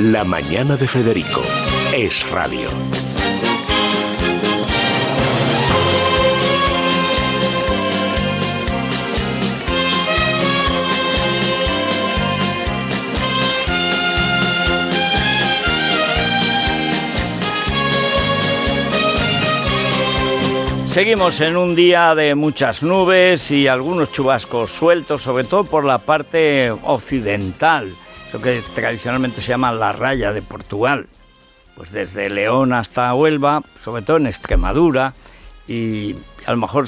La Mañana de Federico. Es Radio. Seguimos en un día de muchas nubes y algunos chubascos sueltos, sobre todo por la parte occidental, que tradicionalmente se llama la raya de Portugal. Pues desde León hasta Huelva, sobre todo en Extremadura y a lo mejor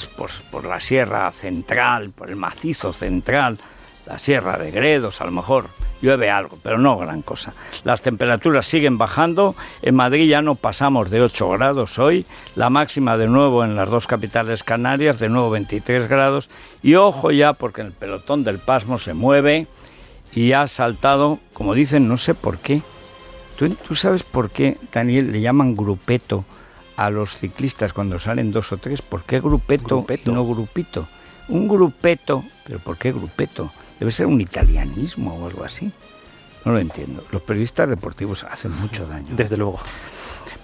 por la sierra central, por el macizo central, la sierra de Gredos, a lo mejor llueve algo, pero no gran cosa. Las temperaturas siguen bajando, en Madrid ya no pasamos de 8 grados hoy, la máxima de nuevo en las dos capitales canarias, de nuevo 23 grados, y ojo ya porque el pelotón del pasmo se mueve y ha saltado, como dicen, no sé por qué. ¿Tú, sabes por qué, Daniel, le llaman grupeto a los ciclistas cuando salen dos o tres? ¿Por qué grupeto, grupeto. no grupito? Un grupeto, pero ¿por qué grupeto? Debe ser un italianismo o algo así. No lo entiendo. Los periodistas deportivos hacen mucho daño. Desde luego.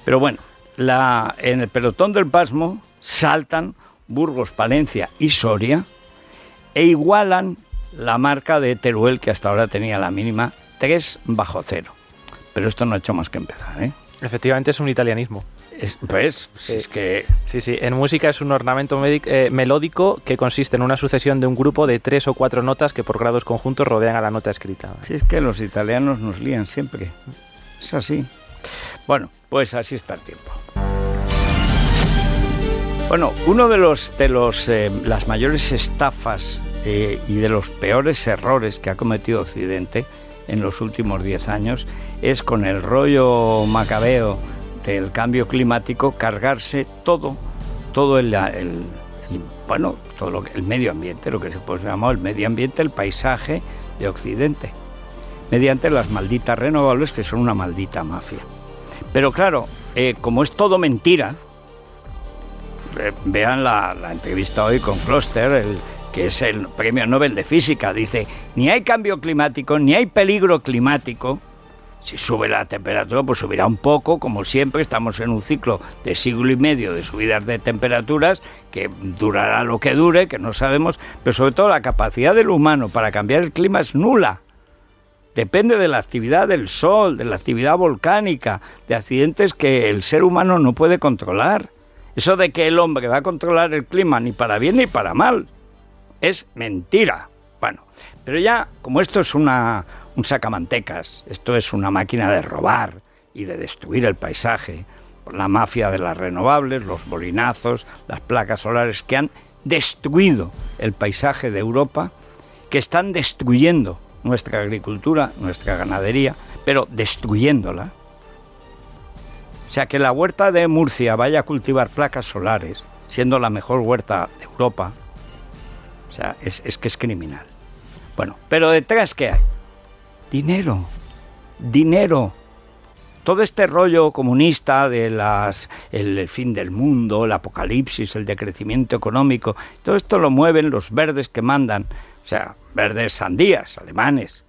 Pero bueno, la, en el pelotón del pasmo saltan Burgos, Palencia y Soria e igualan la marca de Teruel que hasta ahora tenía la mínima 3 bajo cero. Pero esto no ha hecho más que empezar. ¿eh? Efectivamente es un italianismo. pues, es que... Sí, sí, en música es un ornamento eh, melódico que consiste en una sucesión de un grupo de tres o cuatro notas que por grados conjuntos rodean a la nota escrita. Sí, es que los italianos nos lían siempre. Es así. Bueno, pues así está el tiempo. Bueno, uno de los de los eh, las mayores estafas eh, y de los peores errores que ha cometido Occidente en los últimos diez años es con el rollo macabeo del cambio climático cargarse todo, todo el, bueno, todo lo el medio ambiente, lo que se puede llamar el medio ambiente, el paisaje de Occidente, mediante las malditas renovables que son una maldita mafia. Pero claro, eh, como es todo mentira, eh, vean la, la, entrevista hoy con Kloster, el, que es el premio Nobel de Física, dice, ni hay cambio climático, ni hay peligro climático, si sube la temperatura, pues subirá un poco, como siempre, estamos en un ciclo de siglo y medio de subidas de temperaturas, que durará lo que dure, que no sabemos, pero sobre todo la capacidad del humano para cambiar el clima es nula. Depende de la actividad del sol, de la actividad volcánica, de accidentes que el ser humano no puede controlar. Eso de que el hombre va a controlar el clima ni para bien ni para mal, es mentira. Bueno, pero ya, como esto es una, un sacamantecas, esto es una máquina de robar y de destruir el paisaje, la mafia de las renovables, los bolinazos, las placas solares que han destruido el paisaje de Europa, que están destruyendo nuestra agricultura, nuestra ganadería, pero destruyéndola. O sea, que la huerta de Murcia vaya a cultivar placas solares, siendo la mejor huerta de Europa, o sea, es, es que es criminal. Bueno, pero detrás, ¿qué hay? Dinero, dinero. Todo este rollo comunista de las el, fin del mundo, el apocalipsis, el decrecimiento económico, todo esto lo mueven los verdes que mandan, o sea, verdes sandías, alemanes,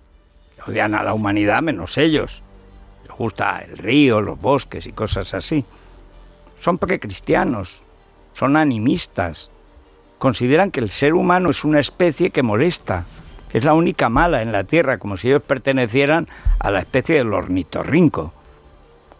que odian a la humanidad menos ellos. Les gusta el río, los bosques y cosas así. Son precristianos, son animistas, consideran que el ser humano es una especie que molesta, es la única mala en la Tierra, como si ellos pertenecieran a la especie del ornitorrinco.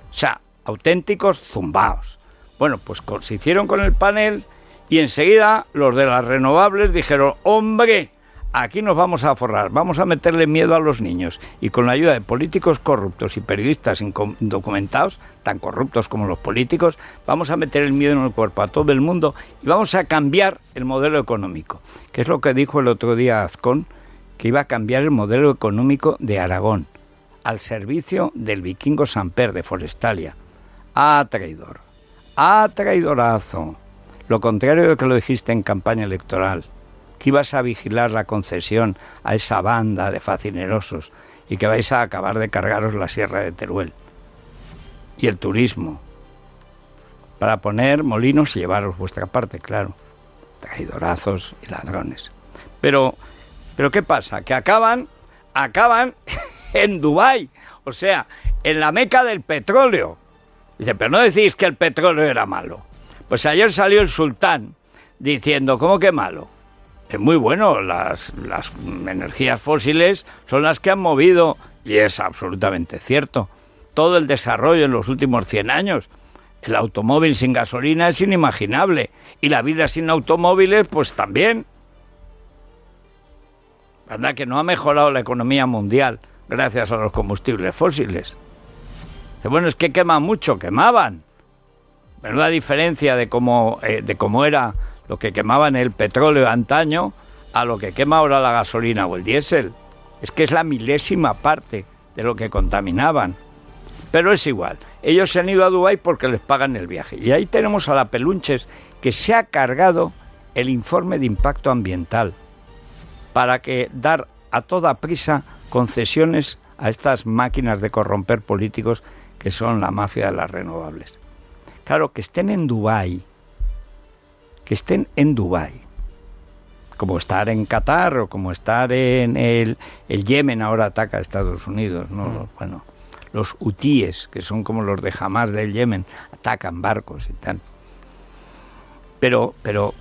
O sea, auténticos zumbaos. Bueno, pues se hicieron con el panel y enseguida los de las renovables dijeron, hombre, aquí nos vamos a forrar, vamos a meterle miedo a los niños y con la ayuda de políticos corruptos y periodistas indocumentados, tan corruptos como los políticos, vamos a meter el miedo en el cuerpo a todo el mundo y vamos a cambiar el modelo económico, que es lo que dijo el otro día Azcón, que iba a cambiar el modelo económico de Aragón al servicio del vikingo Samper de Forestalia. Ah, traidor. Ah, traidorazo. Lo contrario de lo que lo dijiste en campaña electoral que ibas a vigilar la concesión a esa banda de facinerosos y que vais a acabar de cargaros la sierra de Teruel. Y el turismo. Para poner molinos y llevaros vuestra parte, claro. Traidorazos y ladrones. Pero, pero ¿qué pasa? Que acaban, acaban en Dubái o sea, en la meca del petróleo. Dice, pero no decís que el petróleo era malo. Pues ayer salió el sultán diciendo, ¿cómo que malo? Muy bueno, las, las energías fósiles son las que han movido, y es absolutamente cierto, todo el desarrollo en los últimos 100 años. El automóvil sin gasolina es inimaginable y la vida sin automóviles pues también. ¿Verdad que no ha mejorado la economía mundial gracias a los combustibles fósiles? Bueno, es que quema mucho, quemaban. Menuda diferencia de cómo, eh, de cómo era lo que quemaban el petróleo antaño a lo que quema ahora la gasolina o el diésel. Es que es la milésima parte de lo que contaminaban. Pero es igual. Ellos se han ido a Dubái porque les pagan el viaje. Y ahí tenemos a la Pelunches que se ha cargado el informe de impacto ambiental para que dar a toda prisa concesiones a estas máquinas de corromper políticos que son la mafia de las renovables. Claro, que estén en Dubái, que estén en Dubái, como estar en Qatar o como estar en el, el Yemen ahora ataca a Estados Unidos, ¿no? Mm. Bueno, los hutíes, que son como los de Hamas del Yemen, atacan barcos y tal. Pero, pero,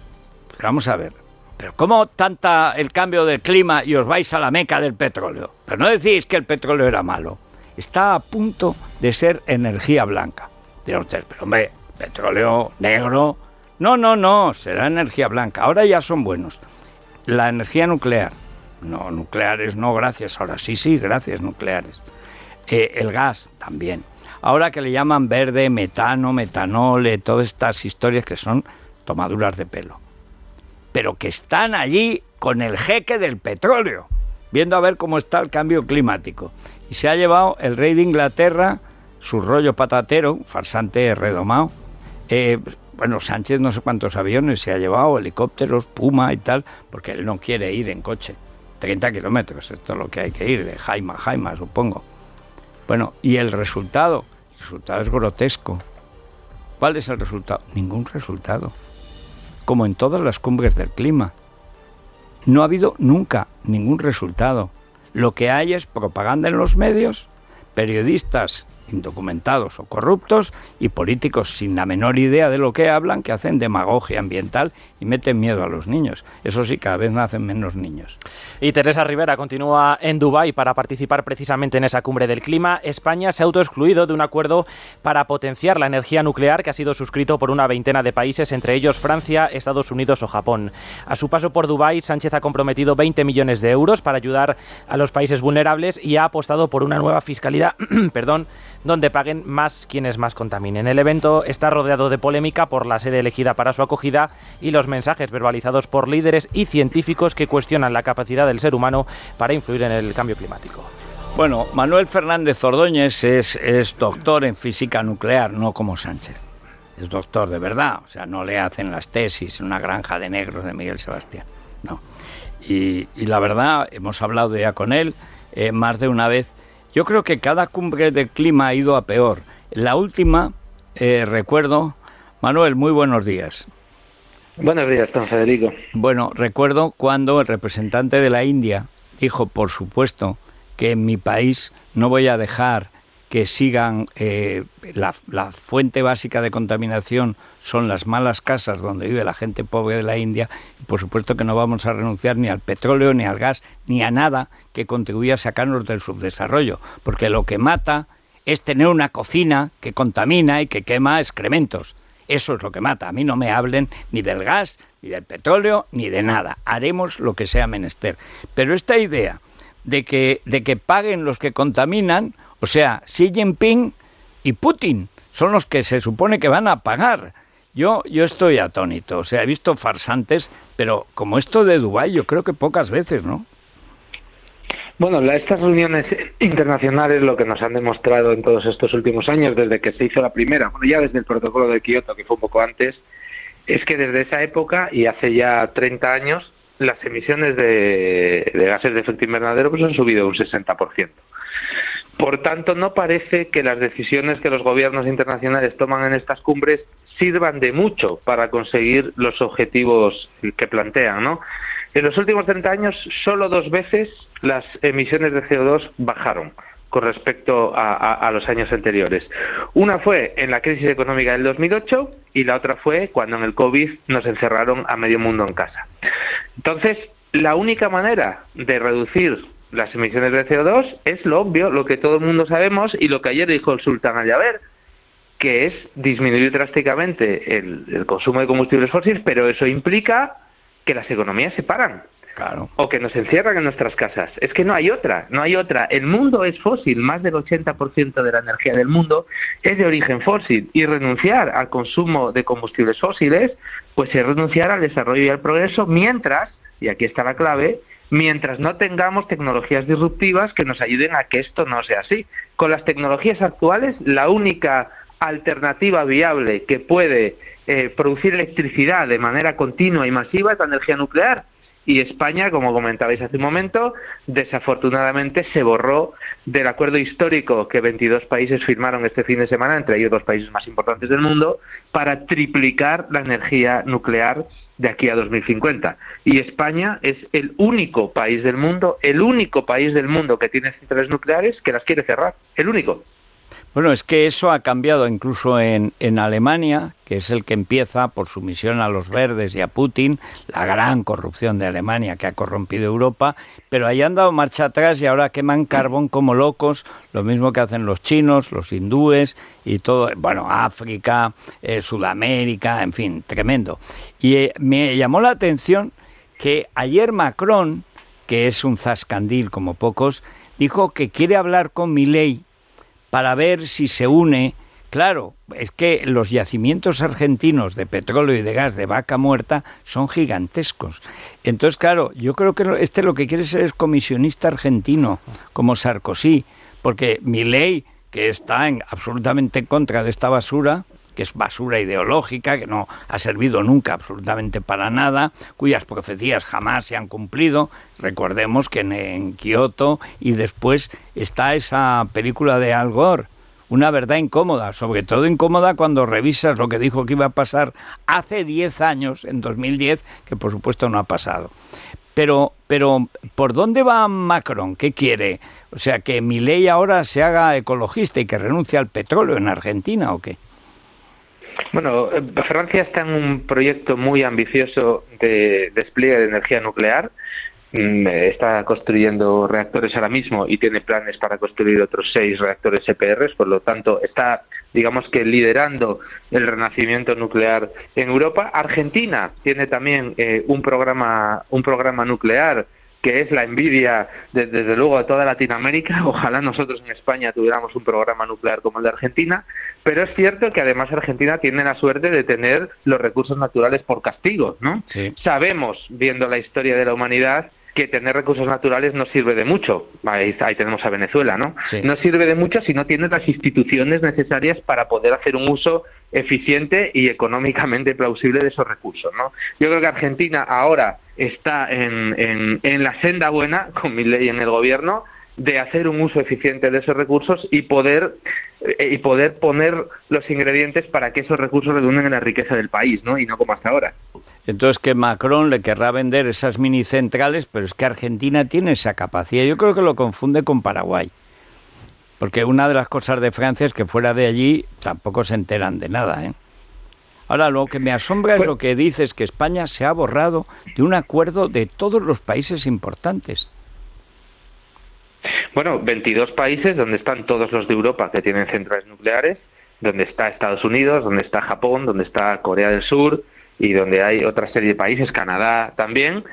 pero vamos a ver, pero ¿cómo tanta el cambio del clima y os vais a la meca del petróleo? Pero no decís que el petróleo era malo está a punto de ser energía blanca. Dirán ustedes, pero hombre, petróleo negro. No, no, no, será energía blanca. Ahora ya son buenos. La energía nuclear. No, nucleares no, gracias. Ahora sí, sí, gracias, nucleares. Eh, el gas también. Ahora que le llaman verde, metano, metanol, eh, todas estas historias que son tomaduras de pelo. Pero que están allí con el jeque del petróleo, viendo a ver cómo está el cambio climático y se ha llevado el rey de Inglaterra su rollo patatero, farsante redomado. Eh, bueno, Sánchez no sé cuántos aviones se ha llevado, helicópteros, Puma y tal, porque él no quiere ir en coche. 30 kilómetros, esto es lo que hay que ir, de Jaima Jaima, supongo. Bueno, y el resultado, el resultado es grotesco. ¿Cuál es el resultado? Ningún resultado. Como en todas las cumbres del clima. No ha habido nunca ningún resultado. Lo que hay es propaganda en los medios, periodistas indocumentados o corruptos y políticos sin la menor idea de lo que hablan que hacen demagogia ambiental y meten miedo a los niños. Eso sí, cada vez nacen menos niños. Y Teresa Rivera continúa en Dubái para participar precisamente en esa cumbre del clima. España se ha autoexcluido de un acuerdo para potenciar la energía nuclear que ha sido suscrito por una veintena de países, entre ellos Francia, Estados Unidos o Japón. A su paso por Dubái, Sánchez ha comprometido 20 millones de euros para ayudar a los países vulnerables y ha apostado por una nueva fiscalidad, perdón, donde paguen más quienes más contaminen. El evento está rodeado de polémica por la sede elegida para su acogida y los mensajes verbalizados por líderes y científicos que cuestionan la capacidad del ser humano para influir en el cambio climático. Bueno, Manuel Fernández Ordóñez es, es doctor en física nuclear, no como Sánchez. Es doctor de verdad, o sea, no le hacen las tesis en una granja de negros de Miguel Sebastián, no. Y, la verdad, hemos hablado ya con él eh, más de una vez yo creo que cada cumbre del clima ha ido a peor. La última, eh, recuerdo, Manuel, muy buenos días. Buenos días, don Federico. Bueno, recuerdo cuando el representante de la India dijo, por supuesto, que en mi país no voy a dejar que sigan eh, la, fuente básica de contaminación son las malas casas donde vive la gente pobre de la India y por supuesto que no vamos a renunciar ni al petróleo ni al gas ni a nada que contribuya a sacarnos del subdesarrollo porque lo que mata es tener una cocina que contamina y que quema excrementos. Eso es lo que mata. A mí no me hablen ni del gas ni del petróleo ni de nada. Haremos lo que sea menester. Pero esta idea de que de que paguen los que contaminan o sea, Xi Jinping y Putin son los que se supone que van a pagar. Yo, yo estoy atónito, o sea, he visto farsantes, pero como esto de Dubái, yo creo que pocas veces, ¿no? Bueno, estas reuniones internacionales lo que nos han demostrado en todos estos últimos años, desde que se hizo la primera, bueno, ya desde el protocolo de Kioto, que fue un poco antes, es que desde esa época y hace ya 30 años, las emisiones de, de gases de efecto invernadero pues han subido un 60%. Por tanto, no parece que las decisiones que los gobiernos internacionales toman en estas cumbres sirvan de mucho para conseguir los objetivos que plantean, ¿no? En los últimos 30 años, solo dos veces las emisiones de CO2 bajaron. con respecto a, los años anteriores. Una fue en la crisis económica del 2008 y la otra fue cuando en el COVID nos encerraron a medio mundo en casa. Entonces, la única manera de reducir las emisiones de CO2 es lo obvio, lo que todo el mundo sabemos y lo que ayer dijo el sultán al Yaber, que es disminuir drásticamente el consumo de combustibles fósiles, pero eso implica que las economías se paran. O que nos encierran en nuestras casas. Es que no hay otra, no hay otra. El mundo es fósil, más del 80% de la energía del mundo es de origen fósil. Y renunciar al consumo de combustibles fósiles, pues es renunciar al desarrollo y al progreso mientras, y aquí está la clave, mientras no tengamos tecnologías disruptivas que nos ayuden a que esto no sea así. Con las tecnologías actuales, la única alternativa viable que puede eh, producir electricidad de manera continua y masiva es la energía nuclear y España, como comentabais hace un momento, desafortunadamente se borró del acuerdo histórico que 22 países firmaron este fin de semana, entre ellos los países más importantes del mundo, para triplicar la energía nuclear de aquí a 2050. Y España es el único país del mundo, el único país del mundo que tiene centrales nucleares que las quiere cerrar, el único. Bueno, es que eso ha cambiado incluso en, en, Alemania, que es el que empieza por su misión a los verdes y a Putin, la gran corrupción de Alemania que ha corrompido Europa, pero ahí han dado marcha atrás y ahora queman carbón como locos, lo mismo que hacen los chinos, los hindúes y todo, bueno, África, eh, Sudamérica, en fin, tremendo. Y eh, me llamó la atención que ayer Macron, que es un zascandil como pocos, dijo que quiere hablar con Milei para ver si se une. Claro, es que los yacimientos argentinos de petróleo y de gas de vaca muerta son gigantescos. Entonces, claro, yo creo que este lo que quiere ser es comisionista argentino, como Sarkozy, porque mi ley, que está en, absolutamente en contra de esta basura, que es basura ideológica, que no ha servido nunca absolutamente para nada, cuyas profecías jamás se han cumplido. Recordemos que en, Kioto y después está esa película de Al Gore, una verdad incómoda, sobre todo incómoda cuando revisas lo que dijo que iba a pasar hace 10 años, en 2010, que por supuesto no ha pasado. Pero, pero, ¿por dónde va Macron? ¿Qué quiere? O sea, que mi ley ahora se haga ecologista y que renuncie al petróleo en Argentina o qué? Bueno, eh, Francia está en un proyecto muy ambicioso de despliegue de energía nuclear. Mm, está construyendo reactores ahora mismo y tiene planes para construir otros seis reactores EPR, por lo tanto está, digamos que, liderando el renacimiento nuclear en Europa. Argentina tiene también eh, un programa, un programa nuclear que es la envidia, desde luego, de toda Latinoamérica. Ojalá nosotros en España tuviéramos un programa nuclear como el de Argentina, pero es cierto que además Argentina tiene la suerte de tener los recursos naturales por castigo, ¿no? Sabemos, viendo la historia de la humanidad, que tener recursos naturales no sirve de mucho. Ahí, tenemos a Venezuela, ¿no? No sirve de mucho si no tienes las instituciones necesarias para poder hacer un uso eficiente y económicamente plausible de esos recursos, ¿no? Yo creo que Argentina ahora está en, en, la senda buena, con mi ley en el gobierno, de hacer un uso eficiente de esos recursos y poder eh, y poder poner los ingredientes para que esos recursos redunden en la riqueza del país, ¿no? Y no como hasta ahora. Entonces que Macron le querrá vender esas mini centrales, pero es que Argentina tiene esa capacidad. Yo creo que lo confunde con Paraguay. Porque una de las cosas de Francia es que fuera de allí tampoco se enteran de nada, ¿eh? Ahora, lo que me asombra es pues lo que dices, que España se ha borrado de un acuerdo de todos los países importantes. Bueno, 22 países donde están todos los de Europa que tienen centrales nucleares, donde está Estados Unidos, donde está Japón, donde está Corea del Sur y donde hay otra serie de países, Canadá también,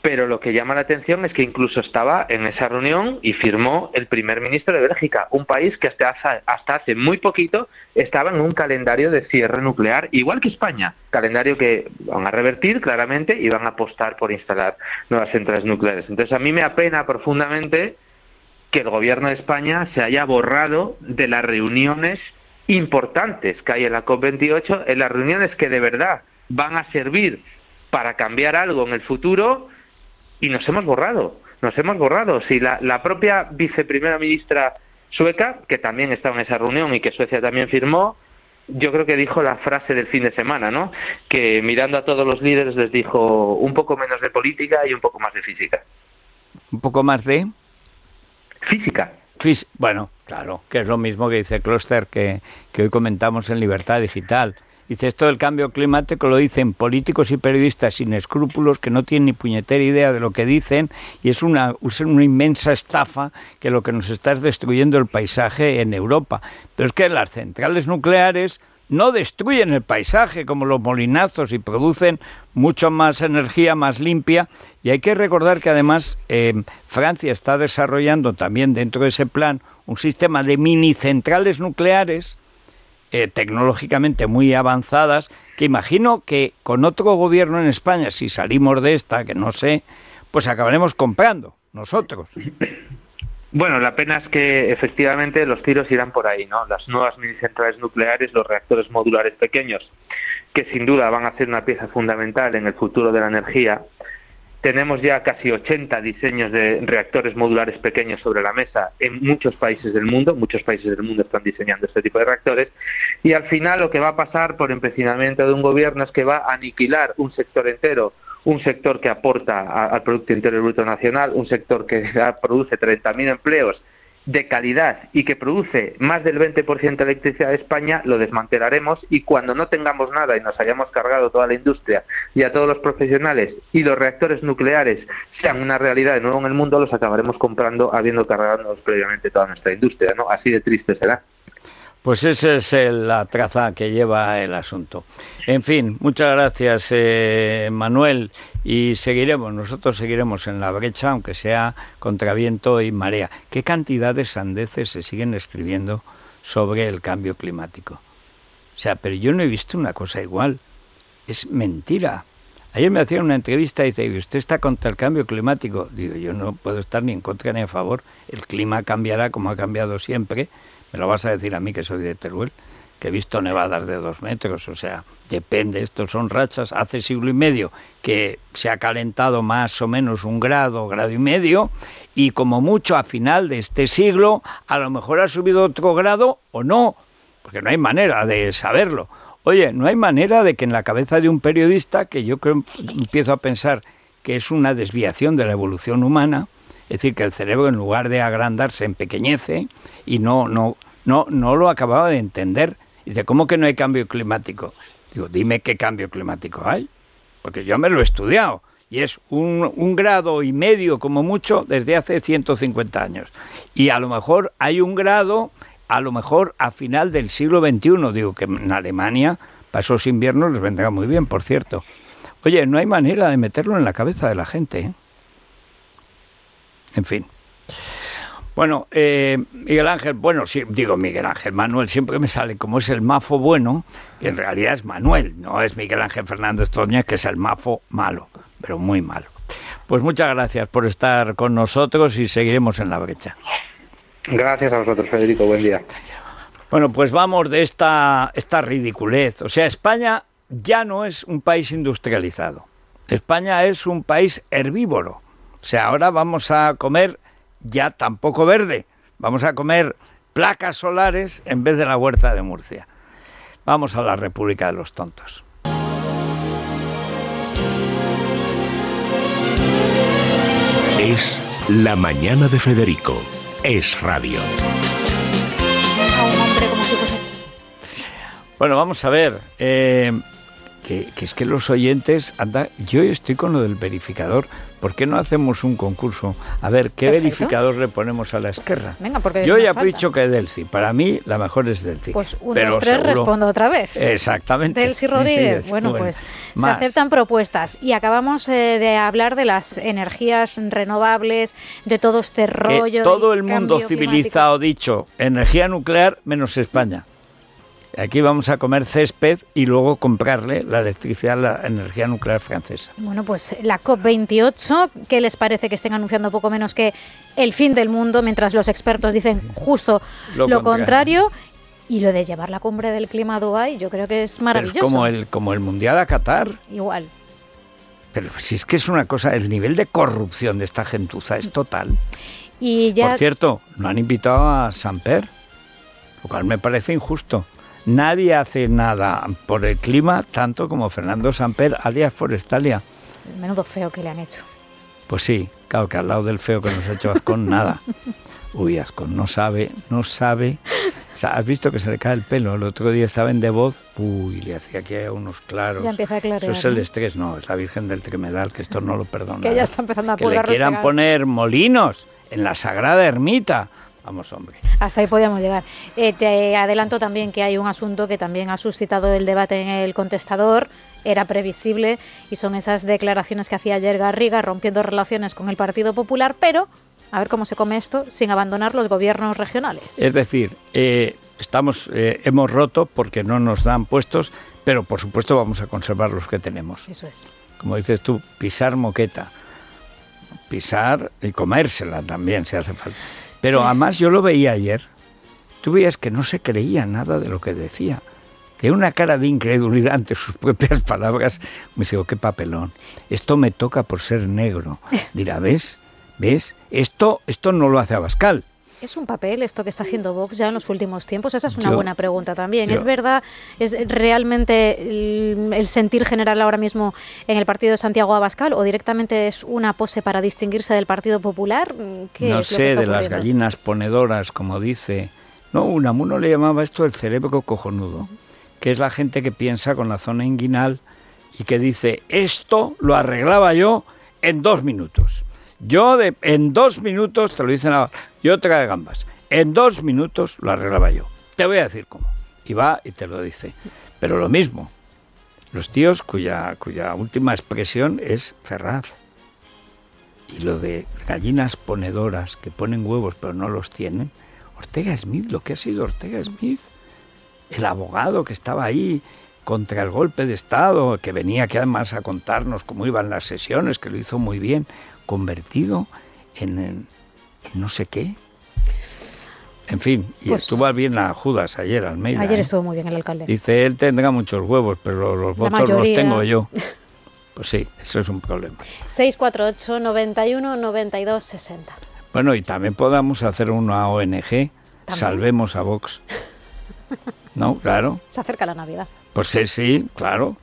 pero lo que llama la atención es que incluso estaba en esa reunión y firmó el primer ministro de Bélgica, un país que hasta hace, hasta hace muy poquito estaba en un calendario de cierre nuclear, igual que España, calendario que van a revertir claramente y van a apostar por instalar nuevas centrales nucleares. Entonces a mí me apena profundamente que el gobierno de España se haya borrado de las reuniones importantes que hay en la COP28, en las reuniones que de verdad van a servir para cambiar algo en el futuro y nos hemos borrado, nos hemos borrado. Si la, la propia viceprimera ministra sueca, que también estaba en esa reunión y que Suecia también firmó, yo creo que dijo la frase del fin de semana, ¿no? Que mirando a todos los líderes les dijo un poco menos de política y un poco más de física. ¿Un poco más de? Física. bueno, claro, que es lo mismo que dice Kloster que, que hoy comentamos en Libertad Digital. Dice, esto del cambio climático lo dicen políticos y periodistas sin escrúpulos que no tienen ni puñetera idea de lo que dicen y es una, una inmensa estafa que lo que nos está es destruyendo el paisaje en Europa. Pero es que las centrales nucleares no destruyen el paisaje como los molinazos y producen mucho más energía más limpia. Y hay que recordar que además eh, Francia está desarrollando también dentro de ese plan un sistema de mini centrales nucleares eh, tecnológicamente muy avanzadas que imagino que con otro gobierno en España, si salimos de esta, que no sé, pues acabaremos comprando nosotros. Bueno, la pena es que efectivamente los tiros irán por ahí, ¿no? Las nuevas mini centrales nucleares, los reactores modulares pequeños, que sin duda van a ser una pieza fundamental en el futuro de la energía. Tenemos ya casi 80 diseños de reactores modulares pequeños sobre la mesa en muchos países del mundo. Muchos países del mundo están diseñando este tipo de reactores. Y al final lo que va a pasar por empecinamiento de un gobierno es que va a aniquilar un sector entero un sector que aporta al Producto Interior Bruto Nacional, un sector que produce 30.000 empleos de calidad y que produce más del 20% de electricidad de España, lo desmantelaremos y cuando no tengamos nada y nos hayamos cargado toda la industria y a todos los profesionales y los reactores nucleares sean una realidad de nuevo en el mundo, los acabaremos comprando habiendo cargado previamente toda nuestra industria, ¿no? Así de triste será. Pues esa es la traza que lleva el asunto. En fin, muchas gracias eh, Manuel y seguiremos, nosotros seguiremos en la brecha, aunque sea contra viento y marea. ¿Qué cantidad de sandeces se siguen escribiendo sobre el cambio climático? O sea, pero yo no he visto una cosa igual. Es mentira. Ayer me hacían una entrevista y dice, ¿usted está contra el cambio climático? Digo, yo no puedo estar ni en contra ni a favor. El clima cambiará como ha cambiado siempre me lo vas a decir a mí que soy de Teruel, que he visto nevadas de dos metros, o sea, depende, estos son rachas, hace siglo y medio que se ha calentado más o menos un grado, grado y medio, y como mucho a final de este siglo, a lo mejor ha subido otro grado o no, porque no hay manera de saberlo. Oye, no hay manera de que en la cabeza de un periodista, que yo creo, empiezo a pensar que es una desviación de la evolución humana, es decir, que el cerebro en lugar de agrandarse empequeñece y no, no, no, no lo acababa de entender. Dice, ¿cómo que no hay cambio climático? Digo, dime qué cambio climático hay, porque yo me lo he estudiado y es un, un, grado y medio como mucho desde hace 150 años. Y a lo mejor hay un grado, a lo mejor a final del siglo XXI, digo que en Alemania para esos inviernos les vendrá muy bien, por cierto. Oye, no hay manera de meterlo en la cabeza de la gente. ¿eh? En fin. Bueno, eh, Miguel Ángel, bueno, sí, digo Miguel Ángel, Manuel siempre me sale como es el mafo bueno, y en realidad es Manuel, no es Miguel Ángel Fernández Toña, que es el mafo malo, pero muy malo. Pues muchas gracias por estar con nosotros y seguiremos en la brecha. Gracias a vosotros, Federico, buen día. Bueno, pues vamos de esta, esta ridiculez. O sea, España ya no es un país industrializado. España es un país herbívoro. O sea, ahora vamos a comer ya tampoco verde, vamos a comer placas solares en vez de la huerta de Murcia. Vamos a la República de los Tontos. Es la mañana de Federico. Es radio. Bueno, vamos a ver. Eh, que, es que los oyentes, anda, yo estoy con lo del verificador. ¿Por qué no hacemos un concurso? A ver, ¿qué verificador le ponemos a la esquerra? Venga, porque yo ya he dicho que Delci. Para mí, la mejor es Delci. Pues uno, dos, tres, respondo otra vez. Exactamente. Delci Rodríguez. Bueno, pues se aceptan propuestas. Y acabamos eh, de hablar de las energías renovables, de todo este rollo. todo el mundo civilizado dicho energía nuclear menos España. Aquí vamos a comer césped y luego comprarle la electricidad, la energía nuclear francesa. Bueno, pues la COP28, ¿qué les parece que estén anunciando poco menos que el fin del mundo, mientras los expertos dicen justo lo, contrario. Y lo de llevar la cumbre del clima a Dubái, yo creo que es maravilloso. como el, como el Mundial a Qatar. Igual. Pero si es que es una cosa, el nivel de corrupción de esta gentuza es total. Y ya... Por cierto, no han invitado a Samper, lo cual me parece injusto. Nadie hace nada por el clima tanto como Fernando Samper, alias Forestalia. menudo feo que le han hecho. Pues sí, claro que al lado del feo que nos ha hecho Azcón, nada. Uy, Ascon, no sabe, no sabe. O sea, has visto que se le cae el pelo. El otro día estaba en de voz, uy, le hacía aquí unos claros. Ya empieza a aclarar. Eso es el estrés, no, es la Virgen del Tremedal, que esto no lo perdona. Que ya está empezando a Que le quieran poner molinos en la Sagrada Ermita. Vamos, hombre. Hasta ahí podíamos llegar. Eh, te adelanto también que hay un asunto que también ha suscitado el debate en el contestador, era previsible, y son esas declaraciones que hacía ayer Garriga rompiendo relaciones con el Partido Popular, pero a ver cómo se come esto sin abandonar los gobiernos regionales. Es decir, eh, estamos, eh, hemos roto porque no nos dan puestos, pero por supuesto vamos a conservar los que tenemos. Eso es. Como dices tú, pisar moqueta, pisar y comérsela también si hace falta. Pero además yo lo veía ayer, tú veías que no se creía nada de lo que decía. De una cara de incredulidad ante sus propias palabras. Me digo, qué papelón. Esto me toca por ser negro. Dirá, ¿ves? ¿Ves? Esto, esto no lo hace Abascal. ¿Es un papel esto que está haciendo Vox ya en los últimos tiempos? Esa es una buena pregunta también. ¿Es verdad, es realmente el, sentir general ahora mismo en el partido de Santiago Abascal o directamente es una pose para distinguirse del Partido Popular? no sé, de las gallinas ponedoras, como dice. No, Unamuno le llamaba esto el cerebro cojonudo, que es la gente que piensa con la zona inguinal y que dice, esto lo arreglaba yo en dos minutos. Yo de, en dos minutos, te lo dicen ahora, yo te de gambas, en dos minutos lo arreglaba yo. Te voy a decir cómo. Y va y te lo dice. Pero lo mismo, los tíos cuya, cuya última expresión es Ferraz. Y lo de gallinas ponedoras que ponen huevos pero no los tienen. Ortega Smith, lo que ha sido Ortega Smith, el abogado que estaba ahí contra el golpe de Estado, que venía que además a contarnos cómo iban las sesiones, que lo hizo muy bien convertido en, no sé qué. En fin, y pues estuvo bien a Judas ayer, Almeida. Ayer ¿eh? estuvo muy bien el alcalde. Dice, él tendrá muchos huevos, pero los votos los tengo yo. Pues sí, eso es un problema. 648 91 92 60. Bueno, y también podamos hacer una ONG, Salvemos a Vox. ¿No? Claro. Se acerca la Navidad. Pues sí, sí, claro.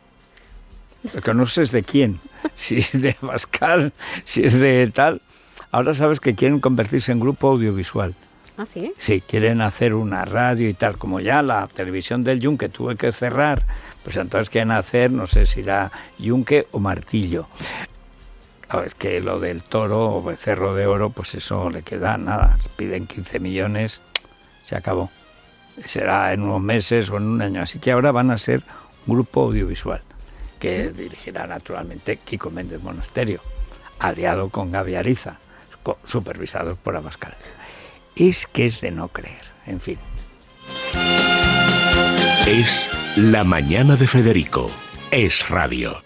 Lo que no sé es de quién, si es de Pascal, si es de tal. Ahora sabes que quieren convertirse en grupo audiovisual. ¿Ah, sí? Sí, quieren hacer una radio y tal, como ya la televisión del Yunque tuve que cerrar, pues entonces quieren hacer, no sé si era Yunque o Martillo. es que lo del toro o becerro de oro, pues eso le queda nada. Piden 15 millones, se acabó. Será en unos meses o en un año. Así que ahora van a ser un grupo audiovisual que dirigirá naturalmente Kiko Méndez Monasterio, aliado con Gaby Ariza, supervisado por Abascal. Es que es de no creer, en fin. Es la mañana de Federico. Es radio.